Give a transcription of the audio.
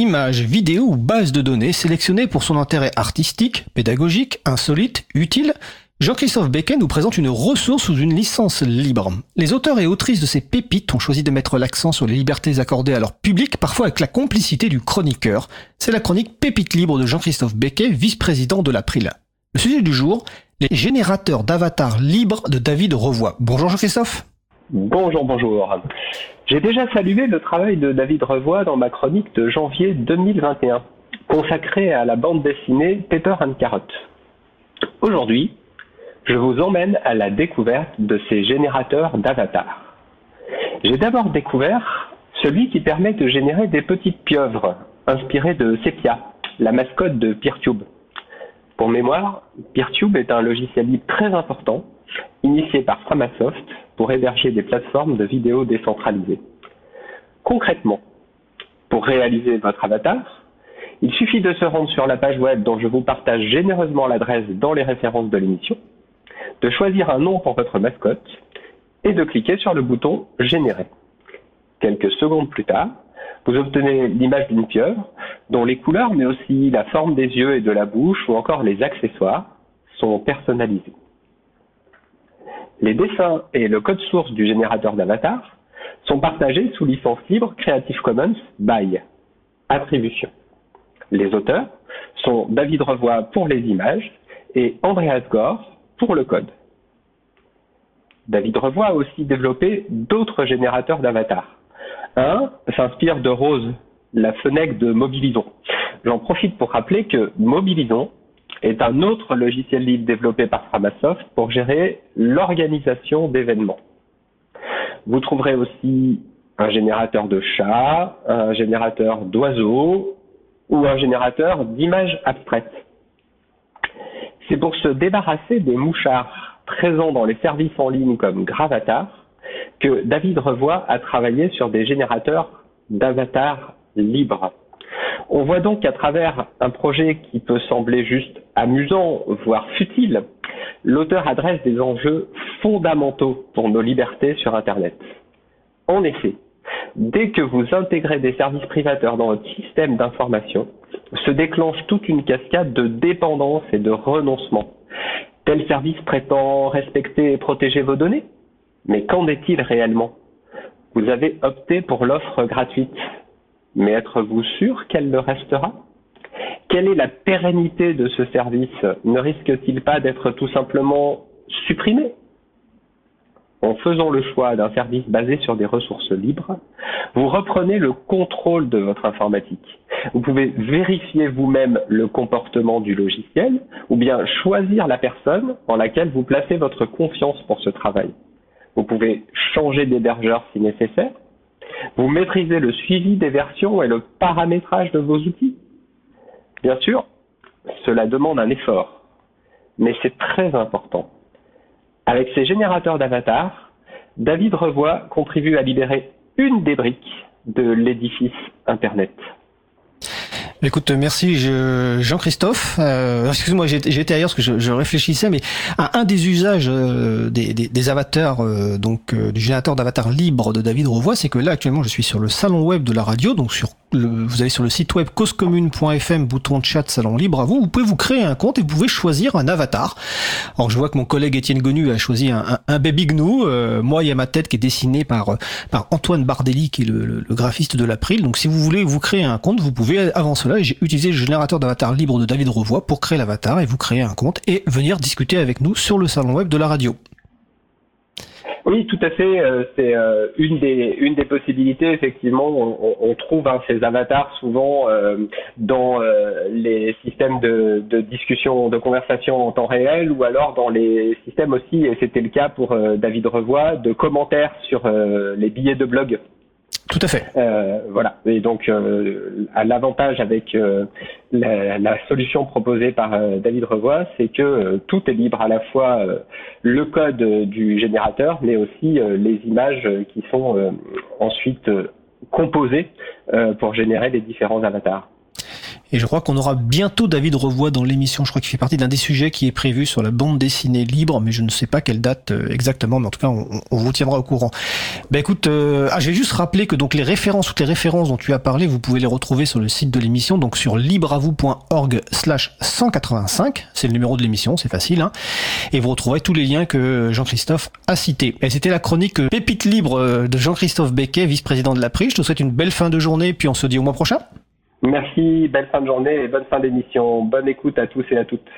images, vidéos ou bases de données sélectionnées pour son intérêt artistique, pédagogique, insolite, utile, Jean-Christophe Becquet nous présente une ressource sous une licence libre. Les auteurs et autrices de ces pépites ont choisi de mettre l'accent sur les libertés accordées à leur public, parfois avec la complicité du chroniqueur. C'est la chronique Pépite libre de Jean-Christophe Becquet, vice-président de l'April. Le sujet du jour, les générateurs d'avatars libres de David Revoy. Bonjour Jean-Christophe. Bonjour, bonjour. J'ai déjà salué le travail de David Revoy dans ma chronique de janvier 2021, consacrée à la bande dessinée Pepper and Carrot. Aujourd'hui, je vous emmène à la découverte de ces générateurs d'avatars. J'ai d'abord découvert celui qui permet de générer des petites pieuvres inspirées de Sepia, la mascotte de Peertube. Pour mémoire, Peertube est un logiciel libre très important, initié par Framasoft pour héberger des plateformes de vidéos décentralisées. Concrètement, pour réaliser votre avatar, il suffit de se rendre sur la page web dont je vous partage généreusement l'adresse dans les références de l'émission, de choisir un nom pour votre mascotte et de cliquer sur le bouton Générer. Quelques secondes plus tard, vous obtenez l'image d'une pieuvre dont les couleurs, mais aussi la forme des yeux et de la bouche ou encore les accessoires sont personnalisés. Les dessins et le code source du générateur d'avatar sont partagés sous licence libre Creative Commons by attribution. Les auteurs sont David Revoy pour les images et Andreas Gore pour le code. David Revoy a aussi développé d'autres générateurs d'avatars. Un s'inspire de Rose, la fenêtre de Mobilison. J'en profite pour rappeler que Mobilison est un autre logiciel libre développé par Framasoft pour gérer l'organisation d'événements. Vous trouverez aussi un générateur de chats, un générateur d'oiseaux ou un générateur d'images abstraites. C'est pour se débarrasser des mouchards présents dans les services en ligne comme Gravatar que David Revoy a travaillé sur des générateurs d'avatars libres. On voit donc qu'à travers un projet qui peut sembler juste amusant, voire futile, l'auteur adresse des enjeux fondamentaux pour nos libertés sur Internet. En effet, dès que vous intégrez des services privateurs dans votre système d'information, se déclenche toute une cascade de dépendance et de renoncement. Tel service prétend respecter et protéger vos données, mais qu'en est-il réellement? Vous avez opté pour l'offre gratuite mais êtes-vous sûr qu'elle le restera? Quelle est la pérennité de ce service Ne risque-t-il pas d'être tout simplement supprimé En faisant le choix d'un service basé sur des ressources libres, vous reprenez le contrôle de votre informatique. Vous pouvez vérifier vous-même le comportement du logiciel ou bien choisir la personne en laquelle vous placez votre confiance pour ce travail. Vous pouvez changer d'hébergeur si nécessaire vous maîtrisez le suivi des versions et le paramétrage de vos outils. Bien sûr, cela demande un effort, mais c'est très important. Avec ces générateurs d'avatars, David Revoy contribue à libérer une des briques de l'édifice Internet. Écoute, merci Jean-Christophe. Euh, Excuse-moi, j'étais ailleurs parce que je, réfléchissais, mais un des usages euh, des, avatars, euh, donc du générateur d'avatar libre de David Revoy, c'est que là actuellement je suis sur le salon web de la radio, donc sur vous allez sur le site web causecommune.fm, bouton de chat, salon libre à vous. Vous pouvez vous créer un compte et vous pouvez choisir un avatar. Alors je vois que mon collègue Étienne Gonu a choisi un, un, baby gnou. Euh, moi, il y a ma tête qui est dessinée par par Antoine Bardelli, qui est le, graphiste de l'April. Donc si vous voulez vous créer un compte, vous pouvez avant cela j'ai utilisé le générateur d'avatar libre de David Revoy pour créer l'avatar et vous créer un compte et venir discuter avec nous sur le salon web de la radio. Oui, tout à fait. Euh, c'est euh, une des possibilités. Effectivement, on, trouve hein, ces avatars souvent euh, dans les systèmes de, de, discussion, de conversation en temps réel, ou alors dans les systèmes aussi. Et c'était le cas pour David Revoy de commentaires sur les billets de blog. Tout à fait. Euh, voilà. Et donc, euh, l'avantage avec euh, la, la, solution proposée par euh, David Revoy, c'est que tout est libre, à la fois le code du générateur, mais aussi les images qui sont ensuite composées pour générer les différents avatars. Et je crois qu'on aura bientôt David Revoix dans l'émission. Je crois qu'il fait partie d'un des sujets qui est prévu sur la bande dessinée libre, mais je ne sais pas quelle date euh, exactement, mais en tout cas, on, vous tiendra au courant. Ben écoute, euh, ah, j'ai juste rappelé que donc les références, toutes les références dont tu as parlé, vous pouvez les retrouver sur le site de l'émission, donc sur libreavou.org slash 185. C'est le numéro de l'émission, c'est facile. Hein, et vous retrouverez tous les liens que Jean-Christophe a cités. Et c'était la chronique Pépite libre de Jean-Christophe Becquet, vice-président de l'APRI. Je te souhaite une belle fin de journée, puis on se dit au mois prochain. Merci, belle fin de journée et bonne fin d'émission. Bonne écoute à tous et à toutes.